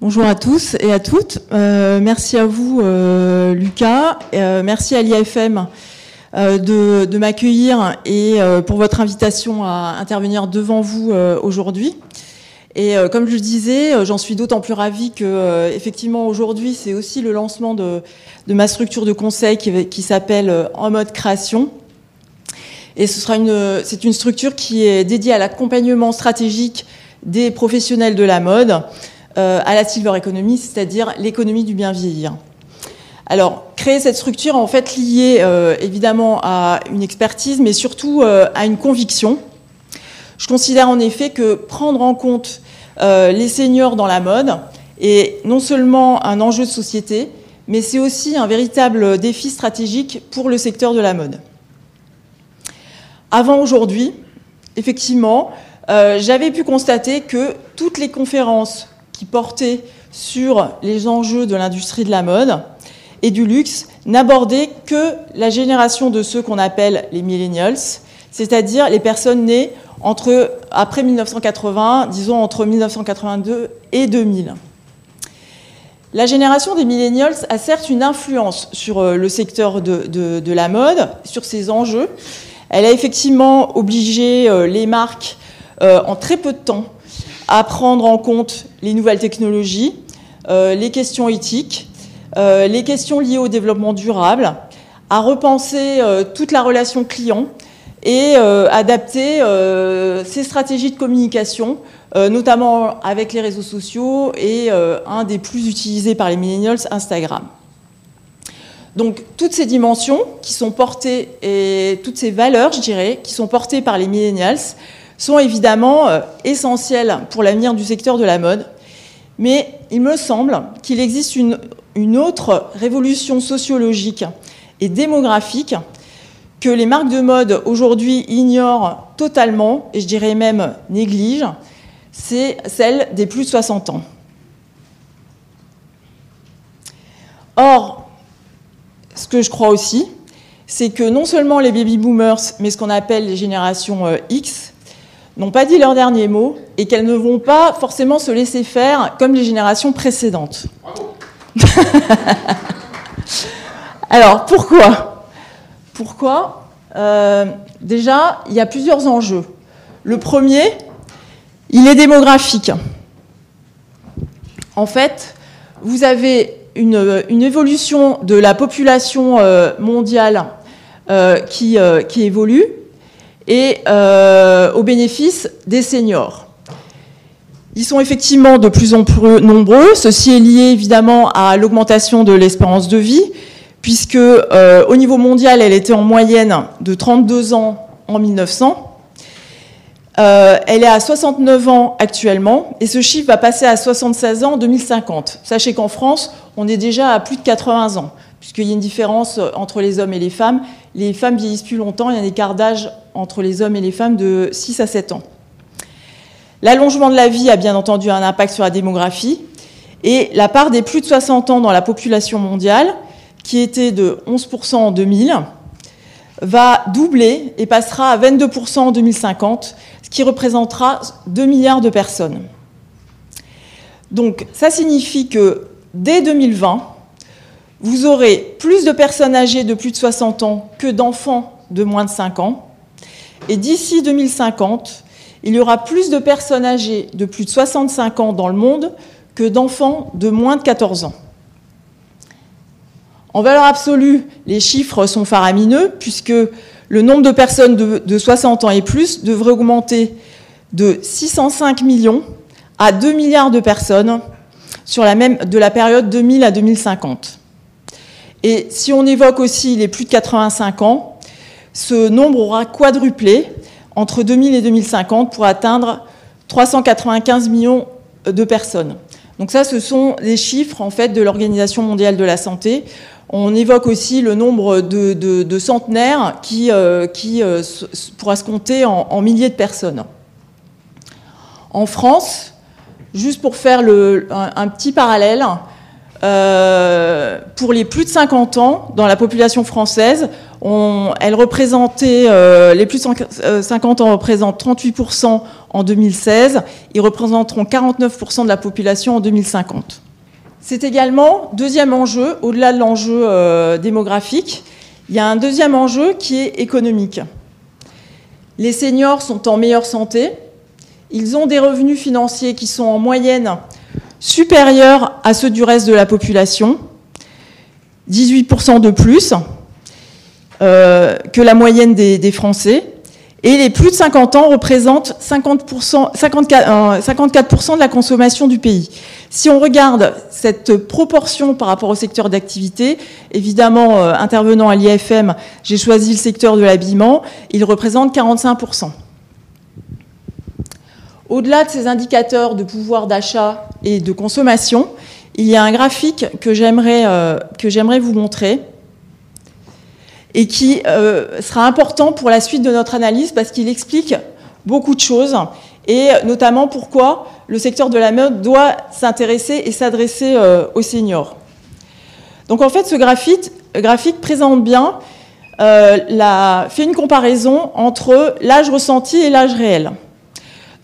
Bonjour à tous et à toutes. Euh, merci à vous, euh, Lucas. Euh, merci à l'IFM de, m'accueillir et pour votre invitation à intervenir devant vous aujourd'hui. Et comme je le disais, j'en suis d'autant plus ravie que, effectivement, aujourd'hui, c'est aussi le lancement de, ma structure de conseil qui, qui s'appelle En mode création. Et ce sera une, c'est une structure qui est dédiée à l'accompagnement stratégique des professionnels de la mode à la silver economy, c'est-à-dire l'économie du bien vieillir. Alors, créer cette structure en fait liée euh, évidemment à une expertise, mais surtout euh, à une conviction. Je considère en effet que prendre en compte les seniors dans la mode est non seulement un enjeu de société, mais c'est aussi un véritable défi stratégique pour le secteur de la mode. Avant aujourd'hui, effectivement, j'avais pu constater que toutes les conférences qui portait sur les enjeux de l'industrie de la mode et du luxe n'abordait que la génération de ceux qu'on appelle les millennials, c'est-à-dire les personnes nées entre, après 1980, disons entre 1982 et 2000. La génération des millennials a certes une influence sur euh, le secteur de, la mode, sur ses enjeux. Elle a effectivement obligé euh, les marques euh, en très peu de temps à prendre en compte les nouvelles technologies, euh, les questions éthiques, euh, les questions liées au développement durable, à repenser euh, toute la relation client et adapter ces stratégies de communication, notamment avec les réseaux sociaux et un des plus utilisés par les millennials, Instagram. Donc toutes ces dimensions qui sont portées et toutes ces valeurs, je dirais, qui sont portées par les millennials, sont évidemment euh, essentiels pour l'avenir du secteur de la mode. Mais il me semble qu'il existe une, autre révolution sociologique et démographique que les marques de mode aujourd'hui ignorent totalement, et je dirais même négligent, c'est celle des plus de 60 ans. Or, ce que je crois aussi, c'est que non seulement les baby boomers, mais ce qu'on appelle les générations euh, X, n'ont pas dit leur dernier mot et qu'elles ne vont pas forcément se laisser faire comme les générations précédentes. Alors, pourquoi? Pourquoi? Euh, Déjà, il y a plusieurs enjeux. Le premier, il est démographique. En fait, vous avez une, évolution de la population euh, mondiale euh, qui, qui évolue, et euh, au bénéfice des seniors. Ils sont effectivement de plus en plus nombreux. Ceci est lié évidemment à l'augmentation de l'espérance de vie, puisque euh, au niveau mondial, elle était en moyenne de 32 ans en 1900. Euh, elle est à 69 ans actuellement, et ce chiffre va passer à 76 ans en 2050. Sachez qu'en France, on est déjà à plus de 80 ans, puisqu'il y a une différence entre les hommes et les femmes. Les femmes vieillissent plus longtemps, il y a un écart d'âge entre les hommes et les femmes de 6 à 7 ans. L'allongement de la vie a bien entendu un impact sur la démographie et la part des plus de 60 ans dans la population mondiale, qui était de 11% en 2000, va doubler et passera à 22% en 2050, ce qui représentera 2 milliards de personnes. Donc ça signifie que dès 2020, vous aurez plus de personnes âgées de plus de 60 ans que d'enfants de moins de 5 ans, et d'ici 2050, il y aura plus de personnes âgées de plus de 65 ans dans le monde que d'enfants de moins de 14 ans. En valeur absolue, les chiffres sont faramineux puisque le nombre de personnes de, 60 ans et plus devrait augmenter de 605 millions à 2 milliards de personnes sur la même, de la période 2000 à 2050. Et si on évoque aussi les plus de 85 ans, ce nombre aura quadruplé entre 2000 et 2050 pour atteindre 395 millions de personnes. Donc ça, ce sont les chiffres en fait de l'Organisation mondiale de la santé. On évoque aussi le nombre de, centenaires qui, euh, euh, pourra se compter en, milliers de personnes. En France, juste pour faire un, petit parallèle, euh, pour les plus de 50 ans, dans la population française, elle représentait, les plus de 50 ans représentent 38% en 2016. Ils représenteront 49% de la population en 2050. C'est également, deuxième enjeu, au-delà de l'enjeu démographique, il y a un deuxième enjeu qui est économique. Les seniors sont en meilleure santé, ils ont des revenus financiers qui sont en moyenne supérieurs à ceux du reste de la population, 18% de plus euh, que la moyenne des, Français. Et les plus de 50 ans représentent 50%, 54, 54 de la consommation du pays. Si on regarde cette proportion par rapport au secteur d'activité, évidemment, euh, intervenant à l'IFM, j'ai choisi le secteur de l'habillement, il représente 45%. Au-delà de ces indicateurs de pouvoir d'achat et de consommation, il y a un graphique que j'aimerais euh, vous montrer et qui euh, sera important pour la suite de notre analyse parce qu'il explique beaucoup de choses et notamment pourquoi le secteur de la mode doit s'intéresser et s'adresser euh, aux seniors. Donc en fait, ce graphique, présente bien, la, fait une comparaison entre l'âge ressenti et l'âge réel.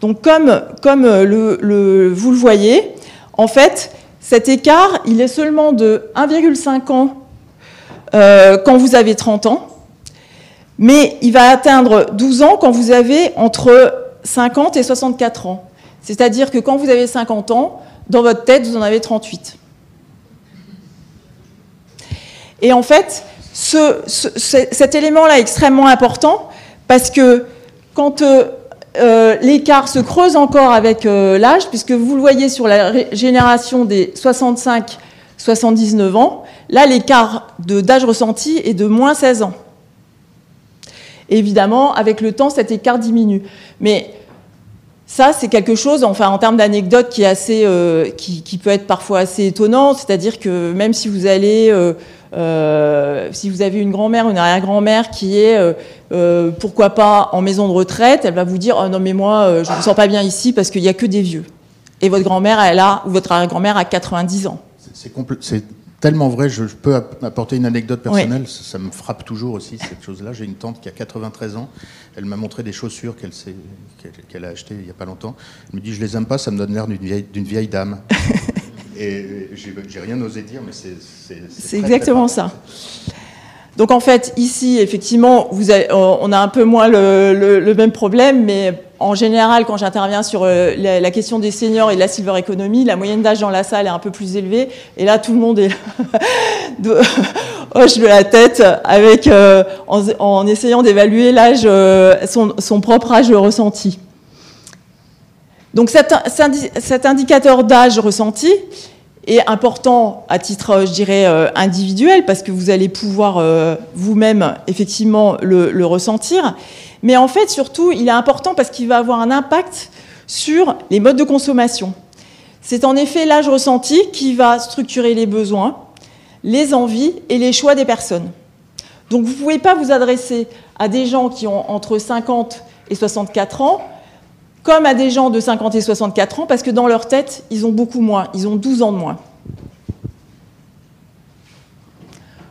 Donc comme, comme le, vous le voyez, en fait, cet écart, il est seulement de 1,5 ans euh, quand vous avez 30 ans, mais il va atteindre 12 ans quand vous avez entre 50 et 64 ans. C'est-à-dire que quand vous avez 50 ans, dans votre tête, vous en avez 38. Et en fait, cet élément-là est extrêmement important parce que quand euh, euh, l'écart se creuse encore avec euh, l'âge, puisque vous le voyez sur la génération des 65-79 ans, là l'écart d'âge ressenti est de moins 16 ans. évidemment, avec le temps, cet écart diminue. Mais ça, c'est quelque chose, enfin, en termes d'anecdote, qui, euh, qui, qui, peut être parfois assez étonnant. C'est-à-dire que même si vous allez si vous avez une grand-mère, une arrière-grand-mère qui est, euh, euh, pourquoi pas, en maison de retraite, elle va vous dire oh non mais moi je ne me sens pas bien ici parce qu'il n'y a que des vieux. Et votre grand-mère, elle a, ou votre arrière-grand-mère a 90 ans. C'est tellement vrai, je, peux apporter une anecdote personnelle, ça, me frappe toujours aussi cette chose-là. J'ai une tante qui a 93 ans, elle m'a montré des chaussures qu'elle a achetées il n'y a pas longtemps. Elle me dit je les aime pas, ça me donne l'air d'une vieille, vieille dame. Et j'ai rien osé dire, mais c'est. C'est exactement ça. Donc en fait, ici, effectivement, vous on a un peu moins le, même problème, mais en général, quand j'interviens sur euh, la, question des seniors et de la silver economy, la moyenne d'âge dans la salle est un peu plus élevée, et là, tout le monde est hoche de la tête avec, euh, en, essayant d'évaluer l'âge, euh, son, son, propre âge ressenti. Donc cet, indicateur d'âge ressenti est important à titre, je dirais, euh, individuel, parce que vous allez pouvoir euh, vous-même, effectivement, le, ressentir. Mais en fait, surtout, il est important parce qu'il va avoir un impact sur les modes de consommation. C'est en effet l'âge ressenti qui va structurer les besoins, les envies et les choix des personnes. Donc vous ne pouvez pas vous adresser à des gens qui ont entre 50 et 64 ans comme à des gens de 50 et 64 ans, parce que dans leur tête, ils ont beaucoup moins, ils ont 12 ans de moins.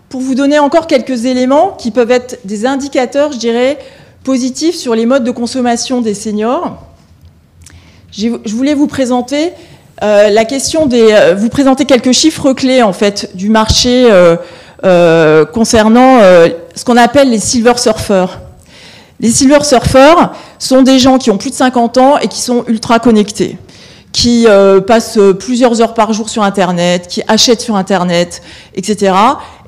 Pour vous donner encore quelques éléments qui peuvent être des indicateurs, je dirais, positifs sur les modes de consommation des seniors, je voulais vous présenter euh, la question des, euh, vous présenter quelques chiffres clés en fait du marché euh, concernant ce qu'on appelle les silver surfers. Les silver surfers sont des gens qui ont plus de 50 ans et qui sont ultra connectés, qui euh, passent plusieurs heures par jour sur Internet, qui achètent sur Internet, etc.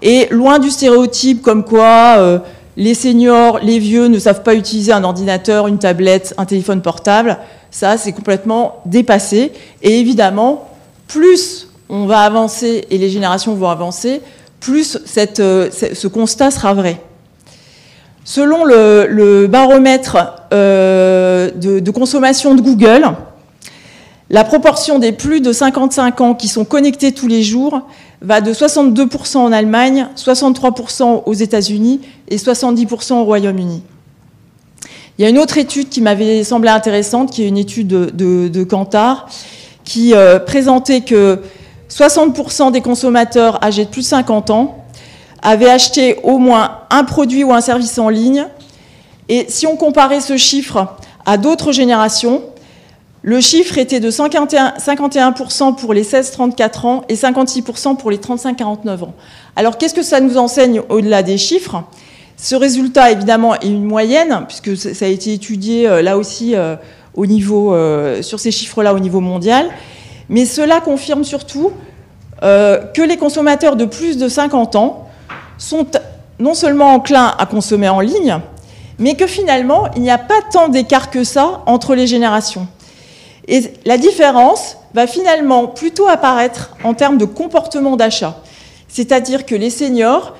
Et loin du stéréotype comme quoi euh, les seniors, les vieux ne savent pas utiliser un ordinateur, une tablette, un téléphone portable, ça c'est complètement dépassé. Et évidemment, plus on va avancer et les générations vont avancer, plus euh, ce constat sera vrai. Selon le, baromètre euh, de, consommation de Google, la proportion des plus de 55 ans qui sont connectés tous les jours va de 62% en Allemagne, 63% aux États-Unis et 70% au Royaume-Uni. Il y a une autre étude qui m'avait semblé intéressante, qui est une étude de, de, Kantar, qui euh, présentait que 60% des consommateurs âgés de plus de 50 ans avaient acheté au moins un produit ou un service en ligne. Et si on comparait ce chiffre à d'autres générations, le chiffre était de 51% pour les 16-34 ans et 56% pour les 35-49 ans. Alors qu'est-ce que ça nous enseigne au-delà des chiffres? Ce résultat, évidemment, est une moyenne, puisque ça a été étudié euh, là aussi euh, au niveau, euh, sur ces chiffres-là au niveau mondial. Mais cela confirme surtout que les consommateurs de plus de 50 ans sont non seulement enclins à consommer en ligne, mais que finalement, il n'y a pas tant d'écart que ça entre les générations. Et la différence va finalement plutôt apparaître en termes de comportement d'achat. C'est-à-dire que les seniors,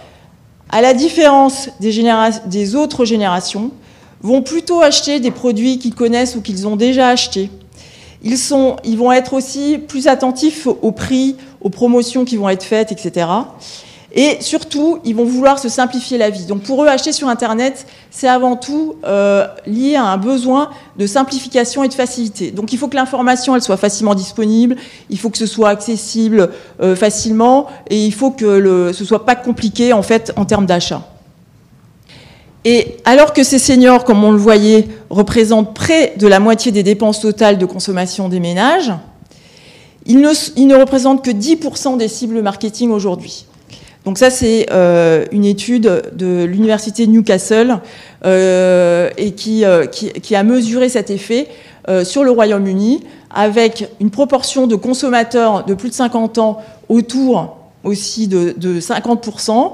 à la différence des, autres générations, vont plutôt acheter des produits qu'ils connaissent ou qu'ils ont déjà achetés. Ils, ils vont être aussi plus attentifs aux prix, aux promotions qui vont être faites, etc. Et surtout, ils vont vouloir se simplifier la vie. Donc pour eux, acheter sur Internet, c'est avant tout euh, lié à un besoin de simplification et de facilité. Donc il faut que l'information, soit facilement disponible, il faut que ce soit accessible euh, facilement, et il faut que le, ce soit pas compliqué en fait en termes d'achat. Et alors que ces seniors, comme on le voyait, représentent près de la moitié des dépenses totales de consommation des ménages, ils ne, ils ne représentent que 10% des cibles marketing aujourd'hui. Donc ça, c'est euh, une étude de l'université de Newcastle euh, et euh, qui, a mesuré cet effet sur le Royaume-Uni avec une proportion de consommateurs de plus de 50 ans autour aussi de, 50%,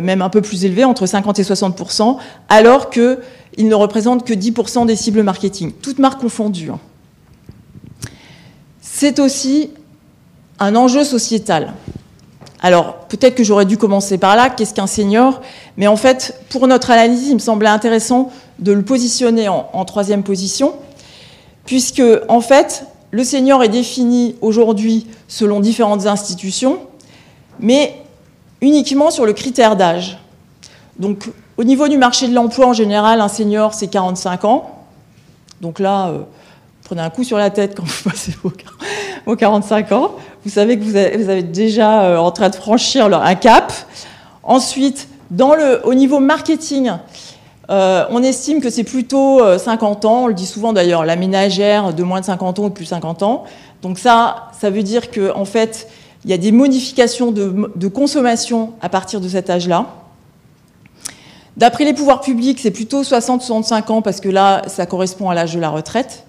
même un peu plus élevé, entre 50 et 60%, alors qu'ils ne représentent que 10% des cibles marketing, toutes marques confondues. Hein. C'est aussi un enjeu sociétal. Alors, peut-être que j'aurais dû commencer par là, qu'est-ce qu'un senior? Mais en fait, pour notre analyse, il me semblait intéressant de le positionner en, troisième position, puisque, en fait, le senior est défini aujourd'hui selon différentes institutions, mais uniquement sur le critère d'âge. Donc, au niveau du marché de l'emploi, en général, un senior, c'est 45 ans. Donc là, euh, prenez un coup sur la tête quand vous passez vos 45 ans vous savez que vous avez déjà euh, en train de franchir un cap. Ensuite, au niveau marketing, euh, on estime que c'est plutôt 50 euh, ans, on le dit souvent d'ailleurs, la ménagère de moins de 50 ans ou de plus de 50 ans. Donc ça, ça veut dire qu'en en fait, il y a des modifications de consommation à partir de cet âge-là. D'après les pouvoirs publics, c'est plutôt 60-65 ans parce que là, ça correspond à l'âge de la retraite.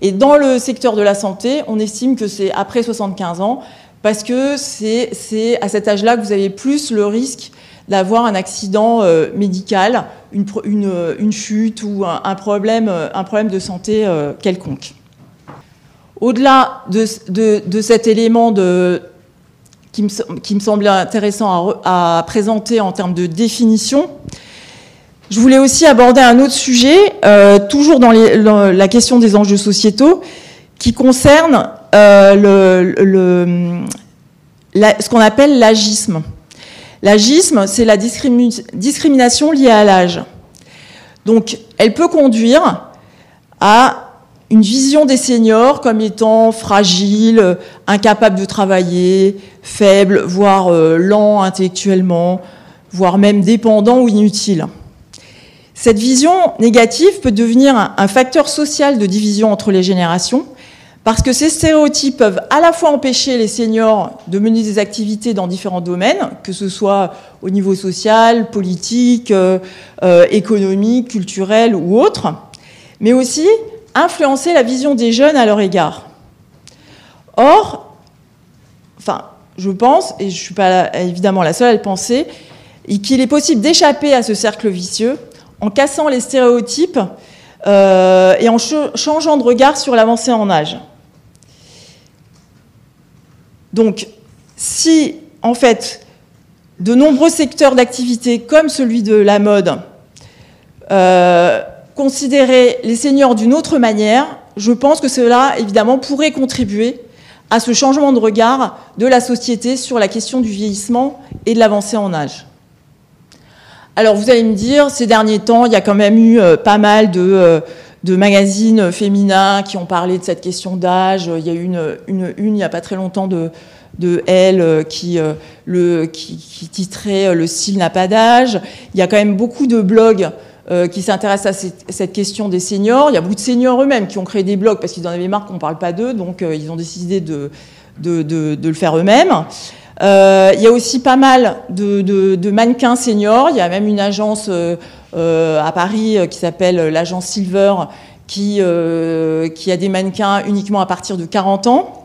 Et dans le secteur de la santé, on estime que c'est après 75 ans, parce que c'est à cet âge-là que vous avez plus le risque d'avoir un accident euh, médical, une, chute ou un, problème, un, problème, de santé euh, quelconque. Au-delà de, cet élément qui, me, semblait intéressant à présenter en termes de définition, je voulais aussi aborder un autre sujet, euh, toujours dans, la question des enjeux sociétaux, qui concerne euh, ce qu'on appelle l'agisme. L'agisme, c'est la discrimination liée à l'âge. Donc, elle peut conduire à une vision des seniors comme étant fragiles, incapables de travailler, faibles, voire euh, lents intellectuellement, voire même dépendants ou inutiles. Cette vision négative peut devenir un, facteur social de division entre les générations, parce que ces stéréotypes peuvent à la fois empêcher les seniors de mener des activités dans différents domaines, que ce soit au niveau social, politique, euh, euh, économique, culturel ou autre, mais aussi influencer la vision des jeunes à leur égard. Or, enfin, je pense, et je ne suis pas évidemment la seule à le penser, qu'il est possible d'échapper à ce cercle vicieux en cassant les stéréotypes euh, et en changeant de regard sur l'avancée en âge. Donc, si, en fait, de nombreux secteurs d'activité, comme celui de la mode, euh, considéraient les seniors d'une autre manière, je pense que cela, évidemment, pourrait contribuer à ce changement de regard de la société sur la question du vieillissement et de l'avancée en âge. Alors vous allez me dire, ces derniers temps, il y a quand même eu euh, pas mal de, de magazines féminins qui ont parlé de cette question d'âge. Il y a eu une, il n'y a pas très longtemps de, Elle qui, le, qui, titrait Le style n'a pas d'âge. Il y a quand même beaucoup de blogs euh, qui s'intéressent à cette, question des seniors. Il y a beaucoup de seniors eux-mêmes qui ont créé des blogs parce qu'ils en avaient marre qu'on ne parle pas d'eux, donc euh, ils ont décidé de, de, de le faire eux-mêmes. Euh, il y a aussi pas mal de, mannequins seniors. Il y a même une agence à Paris qui s'appelle l'agence Silver qui a des mannequins uniquement à partir de 40 ans.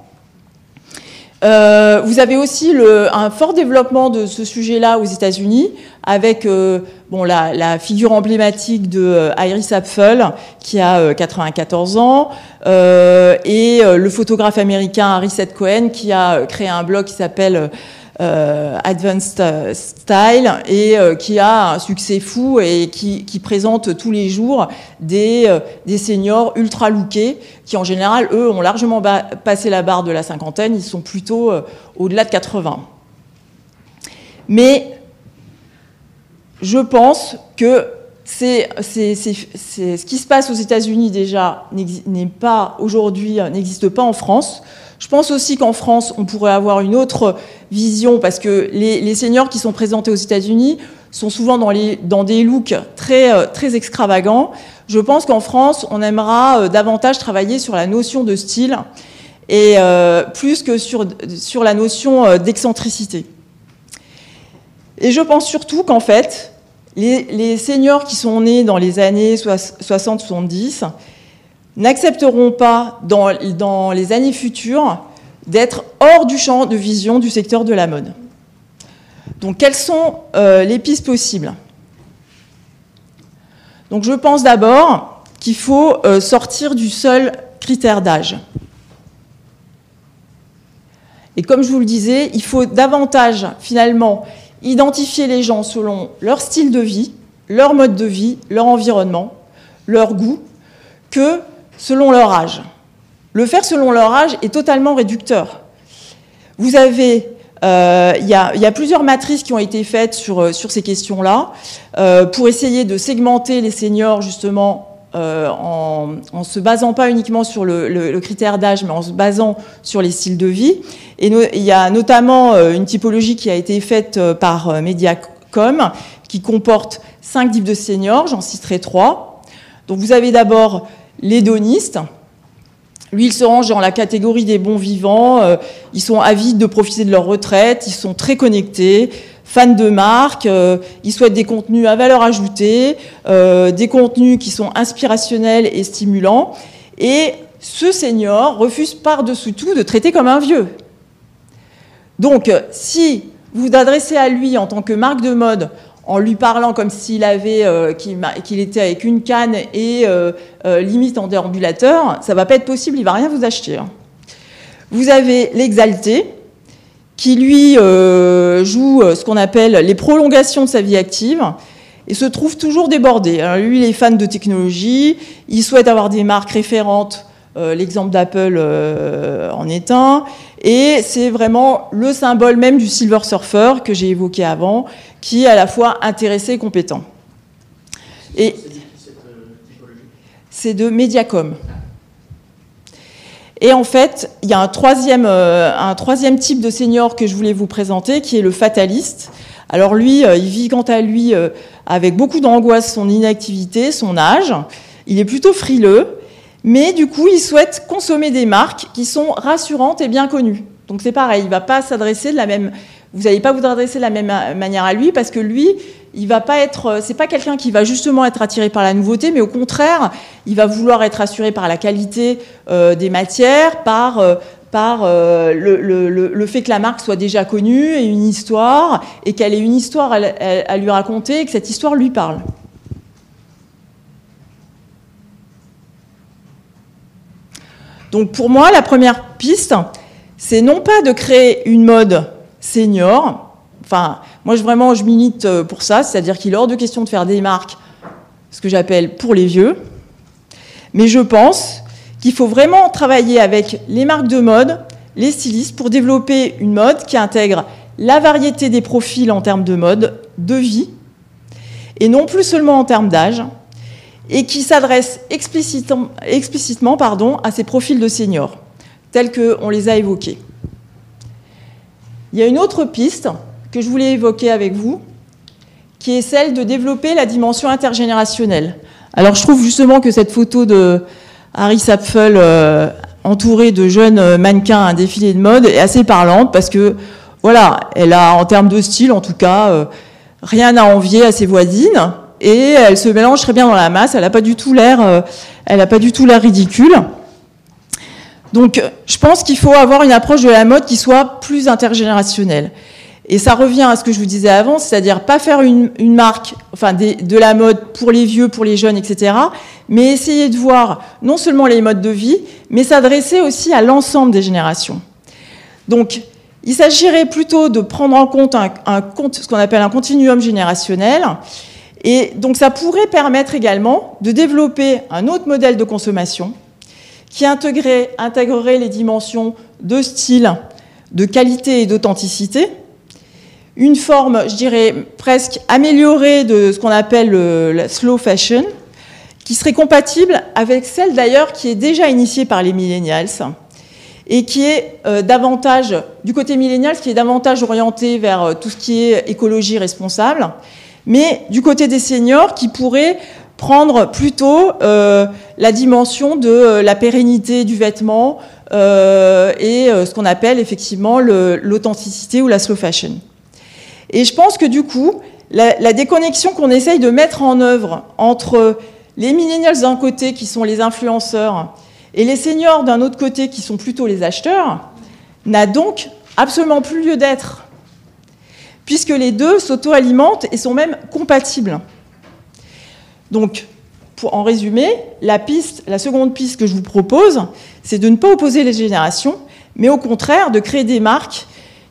Euh, vous avez aussi le, un fort développement de ce sujet-là aux États-Unis, avec euh, bon, la, la, figure emblématique de euh, Iris Apfel, qui a 94 ans, et le photographe américain Harry Seth Cohen, qui a créé un blog qui s'appelle euh, Advanced Style et euh, qui a un succès fou et qui, présente tous les jours des, euh, des, seniors ultra lookés qui en général, eux, ont largement passé la barre de la cinquantaine, ils sont plutôt au-delà de 80. Mais je pense que c'est, ce qui se passe aux États-Unis déjà n'est pas aujourd'hui n'existe pas en France. Je pense aussi qu'en France, on pourrait avoir une autre vision parce que les, seniors qui sont présentés aux États-Unis sont souvent dans, des looks très, euh, très extravagants. Je pense qu'en France, on aimera euh, davantage travailler sur la notion de style et euh, plus que sur, sur la notion d'excentricité. Et je pense surtout qu'en fait, les, les, seniors qui sont nés dans les années 60-70 n'accepteront pas dans, les années futures d'être hors du champ de vision du secteur de la mode. Donc quelles sont euh, les pistes possibles? Donc je pense d'abord qu'il faut euh, sortir du seul critère d'âge. Et comme je vous le disais, il faut davantage finalement identifier les gens selon leur style de vie, leur mode de vie, leur environnement, leur goût, que selon leur âge. Le faire selon leur âge est totalement réducteur. Vous avez, euh, il y, a plusieurs matrices qui ont été faites sur, euh, sur ces questions-là euh, pour essayer de segmenter les seniors justement en, se basant pas uniquement sur le, critère d'âge, mais en se basant sur les styles de vie. Et il y a notamment une typologie qui a été faite par Mediacom qui comporte cinq types de seniors. J'en citerai trois. Donc vous avez d'abord l'hédoniste. Lui, il se range dans la catégorie des bons vivants. Euh, ils sont avides de profiter de leur retraite. Ils sont très connectés, fans de marque. Euh, ils souhaitent des contenus à valeur ajoutée, euh, des contenus qui sont inspirationnels et stimulants. Et ce senior refuse par-dessous tout de traiter comme un vieux. Donc, si vous vous adressez à lui en tant que marque de mode en lui parlant comme s'il avait euh, qu'il était avec une canne et euh, euh, limite en déambulateur, ça va pas être possible, il va rien vous acheter. Hein. Vous avez l'exalté qui lui joue ce qu'on appelle les prolongations de sa vie active et se trouve toujours débordé. lui, il est fan de technologie, il souhaite avoir des marques référentes l'exemple d'Apple en est un, et c'est vraiment le symbole même du Silver Surfer que j'ai évoqué avant, qui est à la fois intéressé et compétent. Et c'est de Mediacom. Et en fait, il y a un troisième, euh, un troisième type de senior que je voulais vous présenter, qui est le fataliste. Alors lui, euh, il vit quant à lui euh, avec beaucoup d'angoisse son inactivité, son âge. Il est plutôt frileux, mais du coup, il souhaite consommer des marques qui sont rassurantes et bien connues. Donc c'est pareil, il va pas s'adresser de la même, vous n'allez pas vous adresser de la même manière à lui parce que lui, il va pas être, c'est pas quelqu'un qui va justement être attiré par la nouveauté, mais au contraire, il va vouloir être assuré par la qualité euh, des matières, par euh, par euh, le, fait que la marque soit déjà connue et une histoire, et qu'elle ait une histoire à, lui raconter, et que cette histoire lui parle. Donc pour moi, la première piste, c'est non pas de créer une mode senior. Enfin, moi, je, vraiment, je milite euh, pour ça, c'est-à-dire qu'il est hors de question de faire des marques, ce que j'appelle pour les vieux. Mais je pense qu'il faut vraiment travailler avec les marques de mode, les stylistes, pour développer une mode qui intègre la variété des profils en termes de mode, de vie, et non plus seulement en termes d'âge, et qui s'adresse explicitement, pardon, à ces profils de seniors, tels qu'on les a évoqués. Il y a une autre piste que je voulais évoquer avec vous, qui est celle de développer la dimension intergénérationnelle. Alors je trouve justement que cette photo de Harry Sapfel euh, entourée de jeunes euh, mannequins à un défilé de mode est assez parlante parce que voilà, elle a en termes de style en tout cas euh, rien à envier à ses voisines et elle se mélange très bien dans la masse. Elle n'a pas du tout l'air, elle a pas du tout l'air ridicule. Donc, je pense qu'il faut avoir une approche de la mode qui soit plus intergénérationnelle. Et ça revient à ce que je vous disais avant, c'est-à-dire pas faire une, marque, enfin de la mode pour les vieux, pour les jeunes, etc., mais essayer de voir non seulement les modes de vie, mais s'adresser aussi à l'ensemble des générations. Donc, il s'agirait plutôt de prendre en compte ce qu'on appelle un continuum générationnel, et donc ça pourrait permettre également de développer un autre modèle de consommation qui intégrerait, les dimensions de style, de qualité et d'authenticité, une forme, je dirais, presque améliorée de ce qu'on appelle le, la slow fashion, qui serait compatible avec celle d'ailleurs qui est déjà initiée par les millennials et qui est euh, davantage, du côté millennial, qui est davantage orienté vers euh, tout ce qui est écologie responsable, mais du côté des seniors qui pourrait prendre plutôt euh, la dimension de la pérennité du vêtement et ce qu'on appelle effectivement l'authenticité ou la slow fashion. Et je pense que du coup, la, déconnexion qu'on essaye de mettre en œuvre entre les millennials d'un côté, qui sont les influenceurs, et les seniors d'un autre côté, qui sont plutôt les acheteurs, n'a donc absolument plus lieu d'être, puisque les deux s'auto-alimentent et sont même compatibles. Donc, pour en piste, la seconde piste que je vous propose, c'est de ne pas opposer les générations, mais au contraire de créer des marques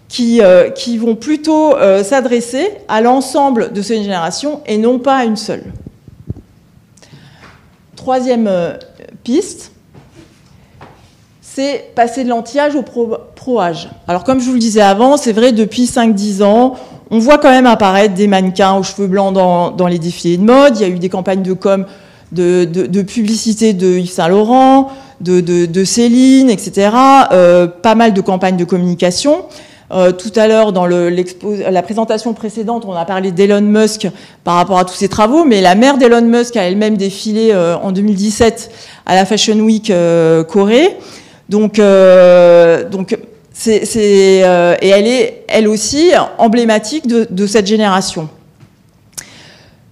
qui, euh, qui vont plutôt euh, s'adresser à l'ensemble de ces générations et non pas à une seule. Troisième euh, piste, c'est passer de l'anti-âge au pro-âge. Alors comme je vous le disais avant, c'est vrai, depuis 5-10 ans, on voit quand même apparaître des mannequins aux cheveux blancs dans, dans, les défilés de mode. Il y a eu des campagnes de com, de, de, publicité de Yves Saint Laurent, de, de Céline, etc. pas mal de campagnes de communication. Euh, tout à l'heure, dans la présentation précédente, on a parlé d'Elon Musk par rapport à tous ses travaux, mais la mère d'Elon Musk a elle-même défilé euh, en 2017 à la Fashion Week euh, Corée. Donc, donc c'est, et elle est, elle aussi, emblématique de, cette génération.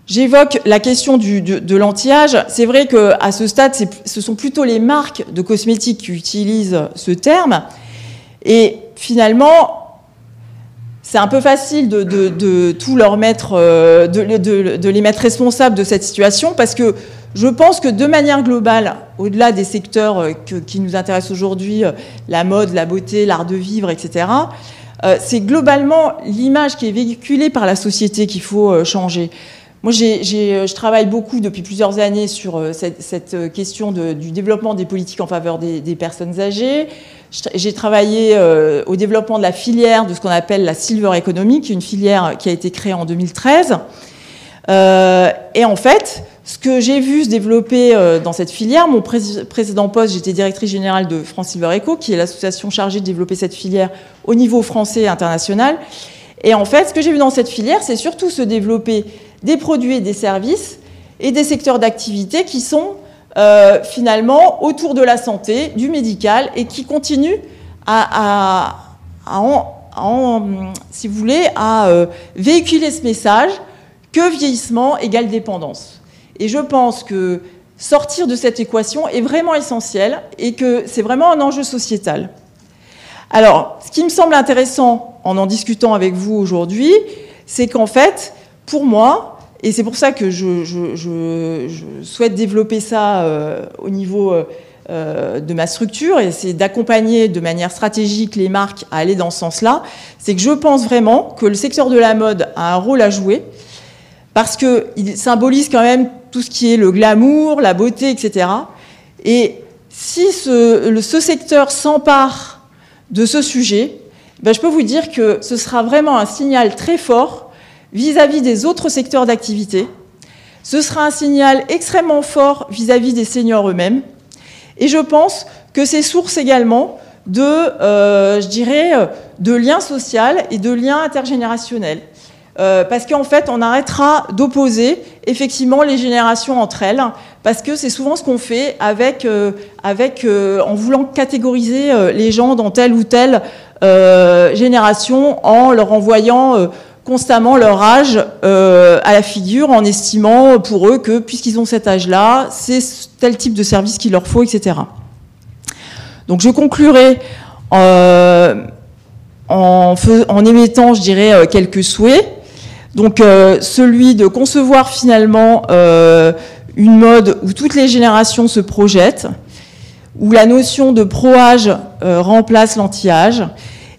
J'évoque la question du, de, l'anti-âge. C'est vrai qu'à ce stade, ce sont plutôt les marques de cosmétiques qui utilisent ce terme. Et finalement, c'est un peu facile de, tout leur mettre, euh, de, les mettre responsables de cette situation, parce que je pense que de manière globale, au-delà des secteurs euh, qui nous intéressent aujourd'hui, euh, la mode, la beauté, l'art de vivre, etc., c'est globalement l'image qui est véhiculée par la société qu'il faut changer. Moi, je travaille beaucoup depuis plusieurs années sur cette, question du développement des politiques en faveur des personnes âgées. J'ai travaillé euh, au développement de la filière de ce qu'on appelle la Silver Economy, qui est une filière qui a été créée en 2013. Euh, et en fait, ce que j'ai vu se développer euh, dans cette filière, mon précédent poste, j'étais directrice générale de France Silver Eco, qui est l'association chargée de développer cette filière au niveau français et international. Et en fait, ce que j'ai vu dans cette filière, c'est surtout se développer des produits et des services et des secteurs d'activité qui sont euh, finalement autour de la santé, du médical, et qui continue à, si vous voulez, à euh, véhiculer ce message que vieillissement égale dépendance. Et je pense que sortir de cette équation est vraiment essentiel et que c'est vraiment un enjeu sociétal. Alors, ce qui me semble intéressant en en discutant avec vous aujourd'hui, c'est qu'en fait, pour moi, et c'est pour ça que je, souhaite développer ça euh, au niveau euh, euh, de ma structure, et c'est d'accompagner de manière stratégique les marques à aller dans ce sens-là. C'est que je pense vraiment que le secteur de la mode a un rôle à jouer, parce qu'il symbolise quand même tout ce qui est le glamour, la beauté, etc. Et si ce, secteur s'empare de ce sujet, ben je peux vous dire que ce sera vraiment un signal très fort vis-à-vis des autres secteurs d'activité, Ce sera un signal extrêmement fort vis-à-vis des seniors eux-mêmes. Et je pense que c'est source également de, euh, liens sociaux et de liens intergénérationnels. Euh, parce qu'en fait, on arrêtera d'opposer effectivement les générations entre elles, parce que c'est souvent ce qu'on fait euh, en voulant catégoriser les gens dans telle ou telle génération, en leur envoyant constamment leur âge à la figure, en estimant pour eux que puisqu'ils ont cet âge-là, c'est tel type de service qu'il leur faut, etc. Donc je conclurai euh, en, émettant, je dirais, euh, quelques souhaits. Donc euh, celui de concevoir finalement une mode où toutes les générations se projettent, où la notion de pro-âge remplace l'anti-âge,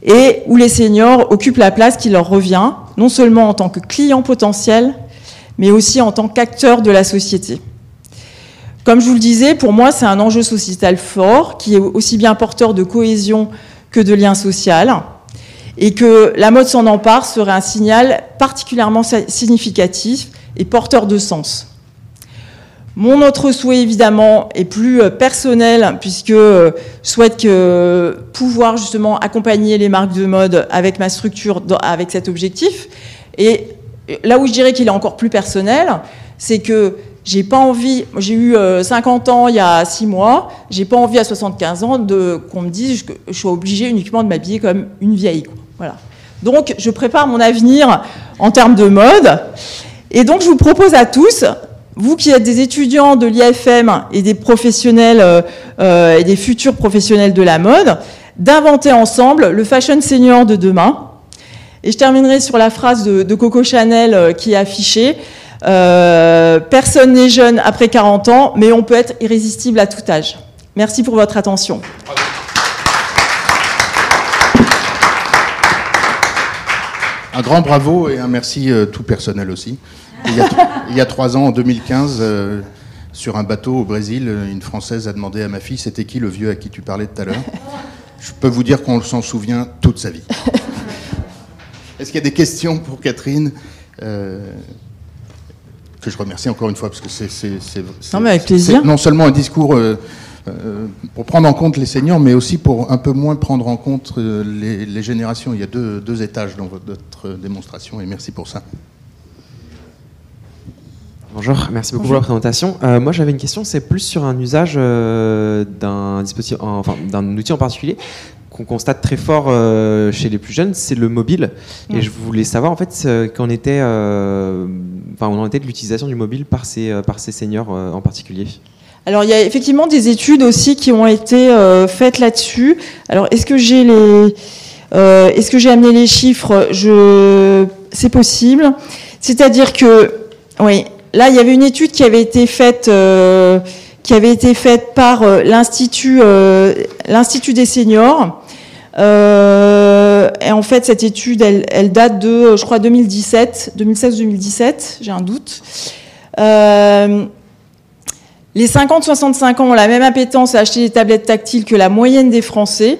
et où les seniors occupent la place qui leur revient, non seulement en tant que clients potentiels, mais aussi en tant qu'acteurs de la société. Comme je vous le disais, pour moi, c'est un enjeu sociétal fort qui est aussi bien porteur de cohésion que de lien social et que la mode s'en empare serait un signal particulièrement significatif et porteur de sens. Mon autre souhait, évidemment, est plus euh, personnel, puisque je souhaite pouvoir justement accompagner les marques de mode avec ma structure, avec cet objectif. Et là où je dirais qu'il est encore plus personnel, c'est que j'ai pas envie, j'ai eu 50 euh, ans il y a 6 mois, j'ai pas envie à 75 ans de qu'on me dise que je suis obligée uniquement de m'habiller comme une vieille. Voilà. Donc je prépare mon avenir en termes de mode. Et donc je vous propose à tous, vous qui êtes des étudiants de l'IFM et des professionnels euh, euh, et des futurs professionnels de la mode, d'inventer ensemble le fashion senior de demain. Et je terminerai sur la phrase de, Coco Chanel qui est affichée. Euh, personne n'est jeune après 40 ans, mais on peut être irrésistible à tout âge. Merci pour votre attention. Un grand bravo et un merci euh, tout personnel aussi. Il y, a, trois ans, en 2015, euh, sur un bateau au Brésil, une Française a demandé à ma fille c'était qui le vieux à qui tu parlais tout à l'heure? Je peux vous dire qu'on s'en souvient toute sa vie. Est-ce qu'il y a des questions pour Catherine que je remercie encore une fois, parce que c'est non, seulement un discours euh, euh, pour prendre en compte les seniors, mais aussi pour un peu moins prendre en compte euh, les, générations. Il y a deux, deux, étages dans votre démonstration, et merci pour ça. Bonjour, merci beaucoup pour la présentation. moi, j'avais une question, c'est plus sur un usage d'un dispositif, enfin, d'un outil en particulier qu'on constate très fort euh, chez les plus jeunes, c'est le mobile. Et je voulais savoir en fait qu'en était, euh, enfin, on en était de l'utilisation du mobile par ces, euh, par ces seniors en particulier? Alors il y a effectivement des études aussi qui ont été faites là-dessus. Alors est-ce que j'ai les, est-ce que j'ai amené les chiffres? Je, c'est possible. C'est-à-dire que, oui, là il y avait une étude qui avait été faite qui avait été faite par l'institut des seniors euh, et en fait, cette étude, elle, date de, je crois, 2017, 2016-2017, j'ai un doute. Euh, les 50-65 ans ont la même appétence à acheter des tablettes tactiles que la moyenne des Français.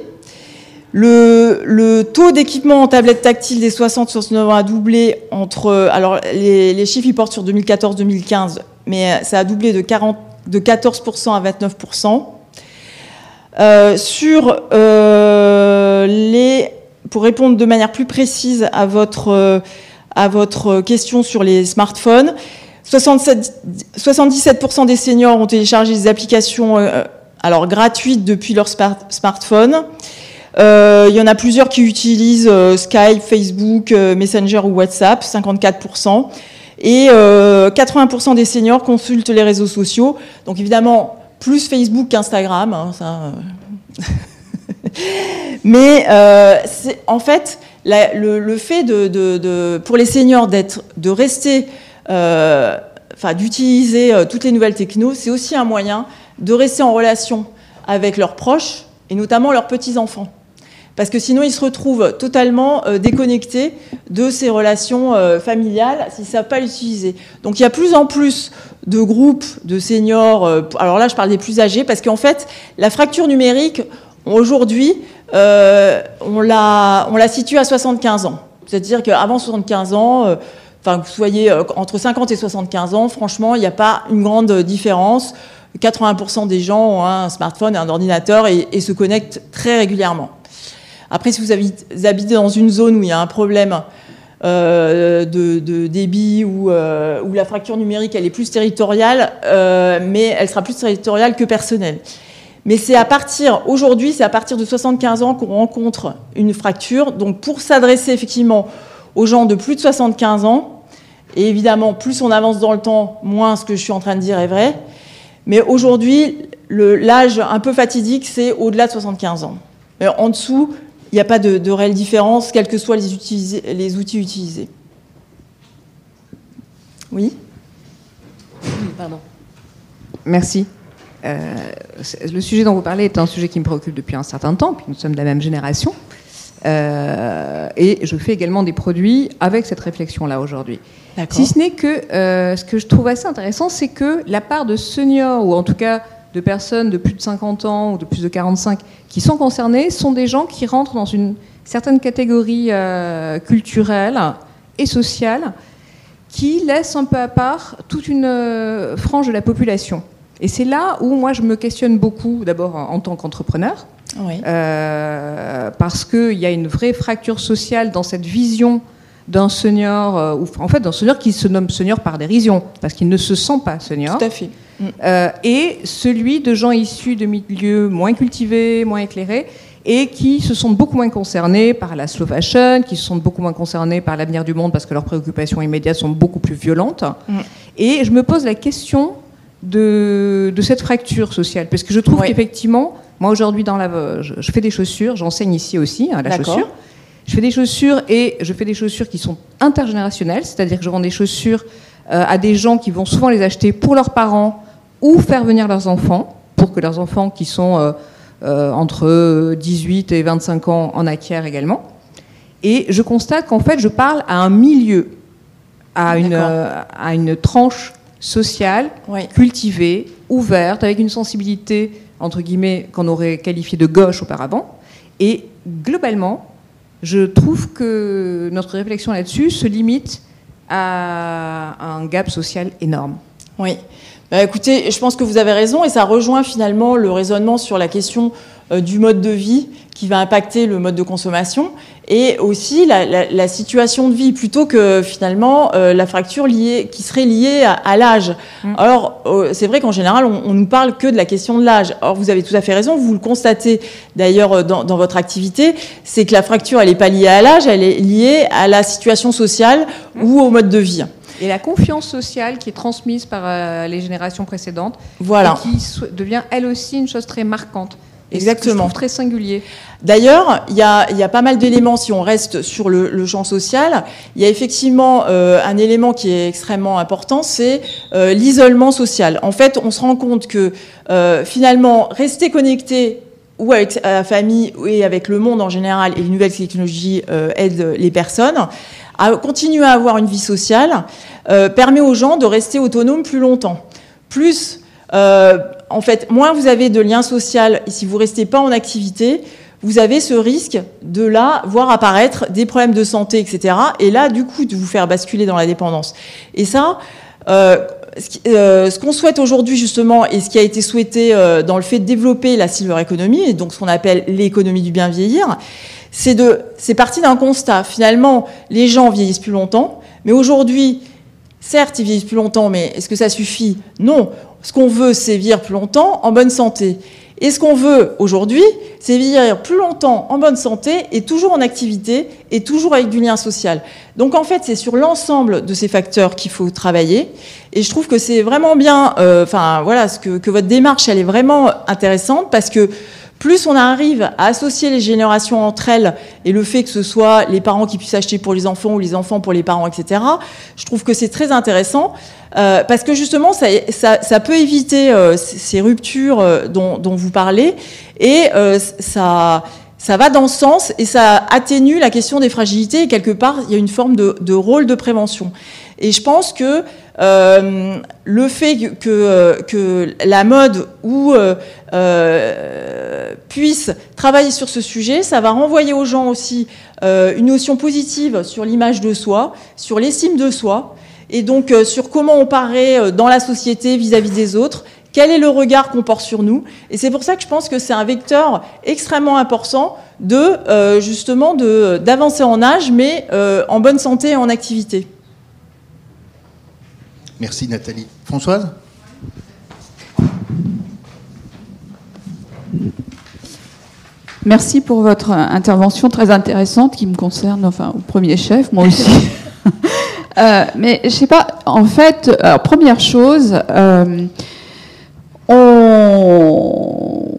Le, taux d'équipement en tablettes tactiles des 60-69 ans a doublé entre. Alors, les, chiffres, ils portent sur 2014-2015, mais ça a doublé de, 40, de 14% à 29%. Euh, sur euh, les, pour répondre de manière plus précise à votre, euh, à votre question sur les smartphones, 67, 77% des seniors ont téléchargé des applications alors gratuites depuis leur smartphone. Il y en a plusieurs qui utilisent Skype, Facebook, Messenger ou WhatsApp, 54%. Et 80% des seniors consultent les réseaux sociaux. Donc évidemment, plus Facebook qu'Instagram. Hein, euh. Mais euh, en fait, le, fait pour les seniors de rester, euh, d'utiliser toutes les nouvelles technos, c'est aussi un moyen de rester en relation avec leurs proches et notamment leurs petits enfants parce que sinon ils se retrouvent totalement euh, déconnectés de ces relations euh, familiales s'ils ne savent pas l'utiliser. Donc il y a plus en plus de groupes de seniors, euh, alors là je parle des plus âgés, parce qu'en fait la fracture numérique, aujourd'hui, on, la, situe à 75 ans. C'est-à-dire qu'avant 75 ans, enfin que vous soyez entre 50 et 75 ans, franchement, il n'y a pas une grande différence. 80% des gens ont un smartphone et un ordinateur et, se connectent très régulièrement. Après, si vous habitez dans une zone où il y a un problème euh, de, débit ou euh, où la fracture numérique elle est plus territoriale, euh, mais elle sera plus territoriale que personnelle. Mais c'est à partir, aujourd'hui, c'est à partir de 75 ans qu'on rencontre une fracture. Donc pour s'adresser effectivement aux gens de plus de 75 ans, et évidemment, plus on avance dans le temps, moins ce que je suis en train de dire est vrai, mais aujourd'hui, l'âge un peu fatidique, c'est au-delà de 75 ans. en dessous, il n'y a pas de, réelle différence, quels que soient les, les outils utilisés. Oui? Pardon. Merci. Euh, le sujet dont vous parlez est un sujet qui me préoccupe depuis un certain temps, puis nous sommes de la même génération. Euh, et je fais également des produits avec cette réflexion-là aujourd'hui. Si ce n'est que euh, ce que je trouve assez intéressant, c'est que la part de seniors, ou en tout cas de personnes de plus de 50 ans ou de plus de 45 qui sont concernées, sont des gens qui rentrent dans une certaine catégorie euh, culturelle et sociale qui laisse un peu à part toute une euh, frange de la population. Et c'est là où moi je me questionne beaucoup, d'abord en tant qu'entrepreneur, parce qu'il y a une vraie fracture sociale dans cette vision d'un senior, euh, ou en fait d'un senior qui se nomme senior par dérision, parce qu'il ne se sent pas senior. Tout à fait. Euh, et celui de gens issus de milieux moins cultivés, moins éclairés, et qui se sont beaucoup moins concernés par la slow fashion, qui se sont beaucoup moins concernés par l'avenir du monde parce que leurs préoccupations immédiates sont beaucoup plus violentes. Mm. Et je me pose la question de, de, cette fracture sociale, parce que je trouve qu'effectivement, moi aujourd'hui dans la, je, je, fais des chaussures, j'enseigne ici aussi hein, la chaussure. Je fais des chaussures et je fais des chaussures qui sont intergénérationnelles, c'est-à-dire que je vends des chaussures à des gens qui vont souvent les acheter pour leurs parents ou faire venir leurs enfants, pour que leurs enfants qui sont euh, euh, entre 18 et 25 ans en acquièrent également. Et je constate qu'en fait, je parle à un milieu, à une, à une tranche sociale, cultivée, ouverte, avec une sensibilité, entre guillemets, qu'on aurait qualifiée de gauche auparavant. Et globalement, je trouve que notre réflexion là-dessus se limite à un gap social énorme. Oui. Bah, écoutez, je pense que vous avez raison et ça rejoint finalement le raisonnement sur la question du mode de vie qui va impacter le mode de consommation et aussi la, situation de vie plutôt que finalement euh, la fracture liée, qui serait liée à, l'âge. Mm. Alors euh, c'est vrai qu'en général on, on, nous parle que de la question de l'âge. Or vous avez tout à fait raison, vous le constatez d'ailleurs dans, dans, votre activité, c'est que la fracture elle n'est pas liée à l'âge, elle est liée à la situation sociale mm. ou au mode de vie. Et la confiance sociale qui est transmise par les générations précédentes, voilà. et qui devient elle aussi une chose très marquante. Exactement. très singulier. D'ailleurs, il y a, pas mal d'éléments, si on reste sur le, champ social, il y a effectivement euh, un élément qui est extrêmement important, c'est euh, l'isolement social. En fait, on se rend compte que euh, finalement, rester connecté ou avec la famille et avec le monde en général, et les nouvelles technologies aident les personnes, à continuer à avoir une vie sociale, permet aux gens de rester autonomes plus longtemps. Plus en fait, moins vous avez de liens sociaux et si vous restez pas en activité, vous avez ce risque de là voir apparaître des problèmes de santé, etc. Et là, du coup, de vous faire basculer dans la dépendance. Et ça, euh, euh, ce qu'on souhaite aujourd'hui justement et ce qui a été souhaité euh, dans le fait de développer la silver economy et donc ce qu'on appelle l'économie du bien vieillir, c'est de, c'est parti d'un constat. Finalement, les gens vieillissent plus longtemps, mais aujourd'hui, certes, ils vieillissent plus longtemps, mais est-ce que ça suffit? Non. Ce qu'on veut, c'est vieillir plus longtemps en bonne santé. Et ce qu'on veut aujourd'hui, c'est vieillir plus longtemps en bonne santé et toujours en activité et toujours avec du lien social. Donc en fait, c'est sur l'ensemble de ces facteurs qu'il faut travailler. Et je trouve que c'est vraiment bien, euh, enfin voilà, ce que, que, votre démarche, elle est vraiment intéressante parce que plus on arrive à associer les générations entre elles et le fait que ce soit les parents qui puissent acheter pour les enfants ou les enfants pour les parents, etc., je trouve que c'est très intéressant. Euh, parce que justement, ça, peut éviter euh, ces ruptures euh, dont, vous parlez, et ça, va dans ce sens, et ça atténue la question des fragilités, et quelque part, il y a une forme de, rôle de prévention. Et je pense que le fait que, la mode puisse travailler sur ce sujet, ça va renvoyer aux gens aussi une notion positive sur l'image de soi, sur l'estime de soi, et donc sur comment on paraît dans la société vis-à-vis -vis des autres quel est le regard qu'on porte sur nous Et c'est pour ça que je pense que c'est un vecteur extrêmement important de euh, justement d'avancer en âge, mais euh, en bonne santé et en activité. Merci Nathalie. Françoise? Merci pour votre intervention très intéressante qui me concerne, enfin au premier chef, moi aussi. Euh, mais je sais pas, en fait, première chose, euh, on,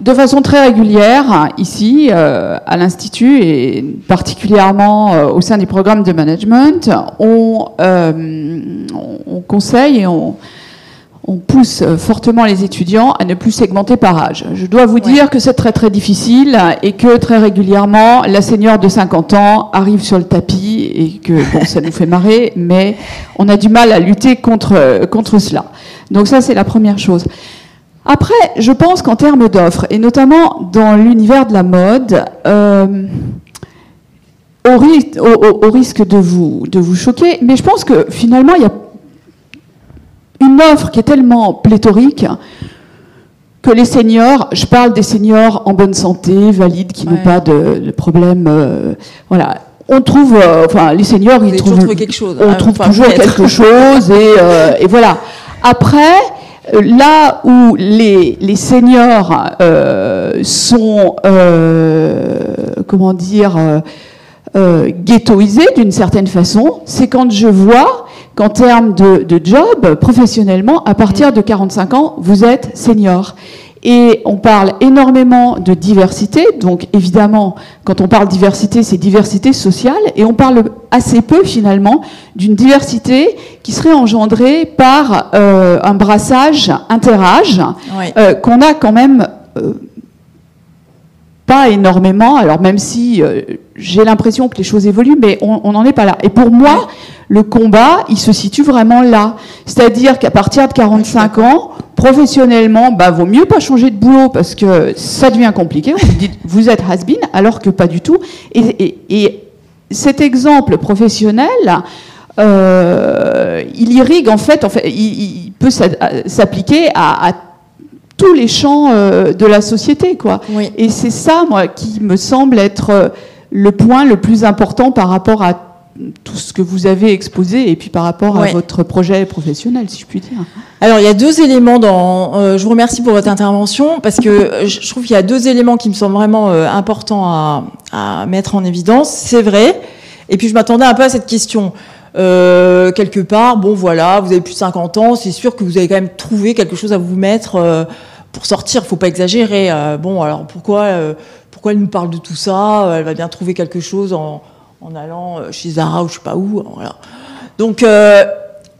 de façon très régulière, ici, euh, à l'Institut, et particulièrement au sein des programmes de management, on conseille et on, on, pousse fortement les étudiants à ne plus segmenter par âge. Je dois vous dire que c'est très très difficile et que très régulièrement, la senior de 50 ans arrive sur le tapis et que bon, ça nous fait marrer, mais on a du mal à lutter contre, contre cela. Donc ça, c'est la première chose. Après, je pense qu'en termes d'offres, et notamment dans l'univers de la mode, euh, au, risque de vous, de vous choquer, mais je pense que finalement, il y a une offre qui est tellement pléthorique que les seniors, je parle des seniors en bonne santé, valides, qui n'ont pas de, problème, euh, voilà, on trouve, euh, enfin, les seniors, ils trouvent, quelque chose, on trouve toujours quelque chose, et, et voilà. Après, euh, là où les, les seniors euh, sont, euh, comment dire, ghettoisés d'une certaine façon, c'est quand je vois qu'en termes de, de, job, professionnellement, à partir de 45 ans, vous êtes senior. Et on parle énormément de diversité, donc évidemment, quand on parle diversité, c'est diversité sociale, et on parle assez peu finalement d'une diversité qui serait engendrée par euh, un brassage interâge euh, qu'on a quand même euh, pas énormément, alors même si j'ai l'impression que les choses évoluent, mais on n'en est pas là. Et pour moi, le combat, il se situe vraiment là. C'est-à-dire qu'à partir de 45 ans, professionnellement, bah, vaut mieux pas changer de boulot parce que ça devient compliqué. Vous dit, vous êtes has-been, alors que pas du tout. Et, cet exemple professionnel, euh, il irrigue en fait, en il, peut s'appliquer à, tous les champs euh, de la société, quoi. Et c'est ça, moi, qui me semble être le point le plus important par rapport à tout ce que vous avez exposé et puis par rapport à votre projet professionnel, si je puis dire. Alors, il y a deux éléments dans. Euh, je vous remercie pour votre intervention parce que je trouve qu'il y a deux éléments qui me semblent vraiment euh, importants à, à, mettre en évidence. C'est vrai. Et puis, je m'attendais un peu à cette question. Euh, quelque part, bon, voilà, vous avez plus de 50 ans, c'est sûr que vous avez quand même trouvé quelque chose à vous mettre euh, pour sortir. Faut pas exagérer. bon, alors pourquoi, pourquoi elle nous parle de tout ça Elle va bien trouver quelque chose en en allant euh, chez Zara ou je sais pas où. Voilà. Donc, euh,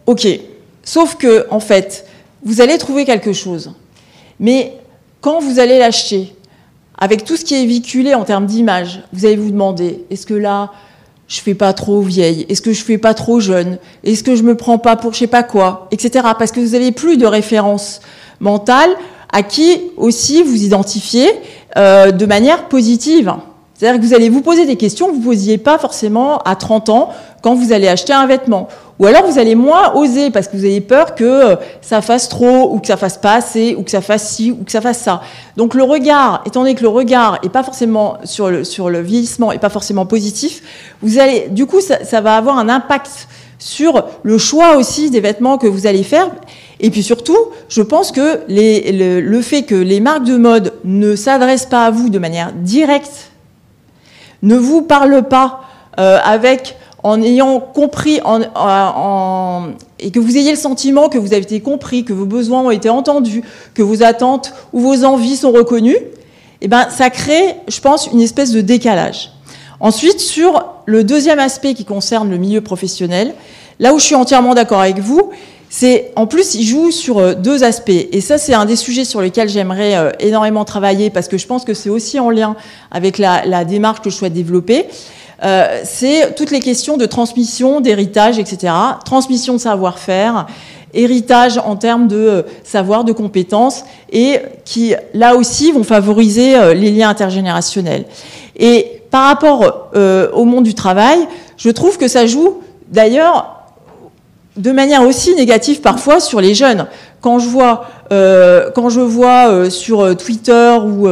ok. Sauf que, en fait, vous allez trouver quelque chose. Mais quand vous allez l'acheter, avec tout ce qui est véhiculé en termes d'image, vous allez vous demander est-ce que là, je fais pas trop vieille? Est-ce que je fais pas trop jeune? Est-ce que je me prends pas pour je sais pas quoi? Etc. Parce que vous avez plus de référence mentale à qui aussi vous identifiez euh, de manière positive. C'est-à-dire que vous allez vous poser des questions que vous ne posiez pas forcément à 30 ans quand vous allez acheter un vêtement. Ou alors vous allez moins oser parce que vous avez peur que euh, ça fasse trop ou que ça fasse pas assez ou que ça fasse ci ou que ça fasse ça. Donc le regard, étant donné que le regard est pas forcément sur le, sur le vieillissement est pas forcément positif, vous allez, du coup, ça, va avoir un impact sur le choix aussi des vêtements que vous allez faire. Et puis surtout, je pense que le, fait que les marques de mode ne s'adressent pas à vous de manière directe ne vous parle pas euh, avec en ayant compris et que vous ayez le sentiment que vous avez été compris, que vos besoins ont été entendus, que vos attentes ou vos envies sont reconnues, eh ben, ça crée, je pense, une espèce de décalage. Ensuite, sur le deuxième aspect qui concerne le milieu professionnel, là où je suis entièrement d'accord avec vous, c'est en plus il joue sur euh, deux aspects et ça c'est un des sujets sur lesquels j'aimerais euh, énormément travailler parce que je pense que c'est aussi en lien avec la, démarche que je souhaite développer. euh, c'est toutes les questions de transmission, d'héritage, etc. Transmission de savoir-faire, héritage en termes de euh, savoir, de compétences, et qui, là aussi, vont favoriser les liens intergénérationnels. Et par rapport au monde du travail, je trouve que ça joue, d'ailleurs, de manière aussi négative parfois sur les jeunes. Quand je vois, euh, quand je vois euh, sur euh, Twitter ou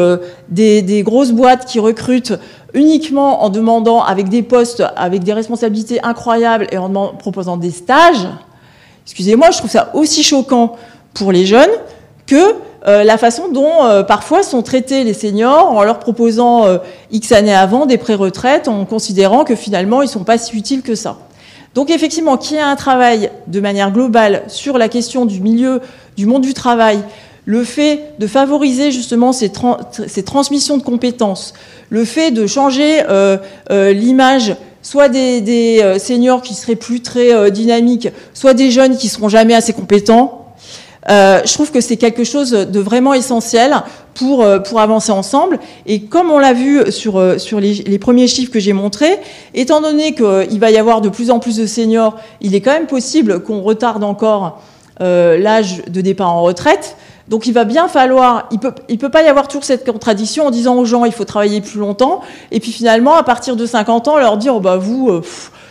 des, des, grosses boîtes qui recrutent uniquement en demandant avec des postes, avec des responsabilités incroyables et en proposant des stages, excusez-moi, je trouve ça aussi choquant pour les jeunes que la façon dont parfois sont traités les seniors en leur proposant X années avant des pré-retraites en considérant que finalement ils ne sont pas si utiles que ça. Donc effectivement, qu'il y ait un travail de manière globale sur la question du milieu, du monde du travail, le fait de favoriser justement ces, transmissions de compétences, le fait de changer euh, euh, l'image soit des, euh, seniors qui seraient plus très dynamiques, soit des jeunes qui seront jamais assez compétents, je trouve que c'est quelque chose de vraiment essentiel pour, euh, pour avancer ensemble. Et comme on l'a vu sur, euh, sur les, les, premiers chiffres que j'ai montrés, étant donné qu'il va y avoir de plus en plus de seniors, il est quand même possible qu'on retarde encore euh, l'âge de départ en retraite. Donc il va bien falloir, il peut, il peut pas y avoir toujours cette contradiction en disant aux gens il faut travailler plus longtemps, et puis finalement à partir de 50 ans leur dire oh, bah vous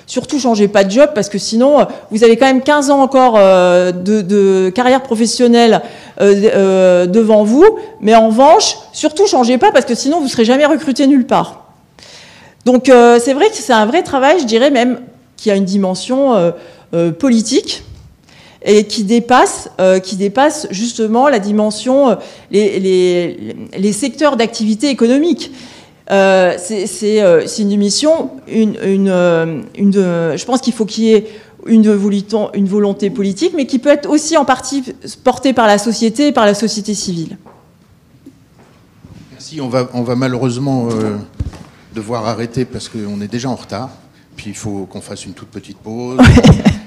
Surtout, changez pas de job parce que sinon, euh, vous avez quand même 15 ans encore euh, de, carrière professionnelle euh, devant vous. Mais en revanche, surtout, changez pas parce que sinon, vous serez jamais recruté nulle part. Donc, c'est vrai que c'est un vrai travail, je dirais même, qui a une dimension politique et qui dépasse, justement la dimension, les, les secteurs d'activité économique. Euh, euh, c'est une mission, une, euh, je pense qu'il faut qu'il y ait une, une, volonté politique, mais qui peut être aussi en partie portée par la société et par la société civile. Merci. On va, on va malheureusement devoir arrêter parce qu'on est déjà en retard. Puis il faut qu'on fasse une toute petite pause.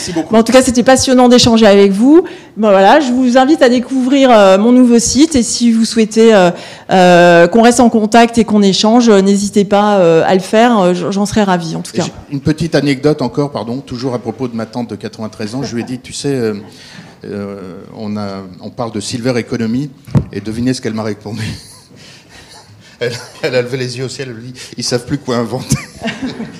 Merci beaucoup. en tout cas, c'était passionnant d'échanger avec vous. voilà, je vous invite à découvrir euh, mon nouveau site et si vous souhaitez euh, euh, qu'on reste en contact et qu'on échange, n'hésitez pas à le faire. J'en serais ravi en tout cas. Une petite anecdote encore, pardon, toujours à propos de ma tante de 93 ans. Je lui ai dit, tu sais, on, a, on parle de silver economy et devinez ce qu'elle m'a répondu. Elle, elle, a levé les yeux au ciel, elle lui dit, ils savent plus quoi inventer.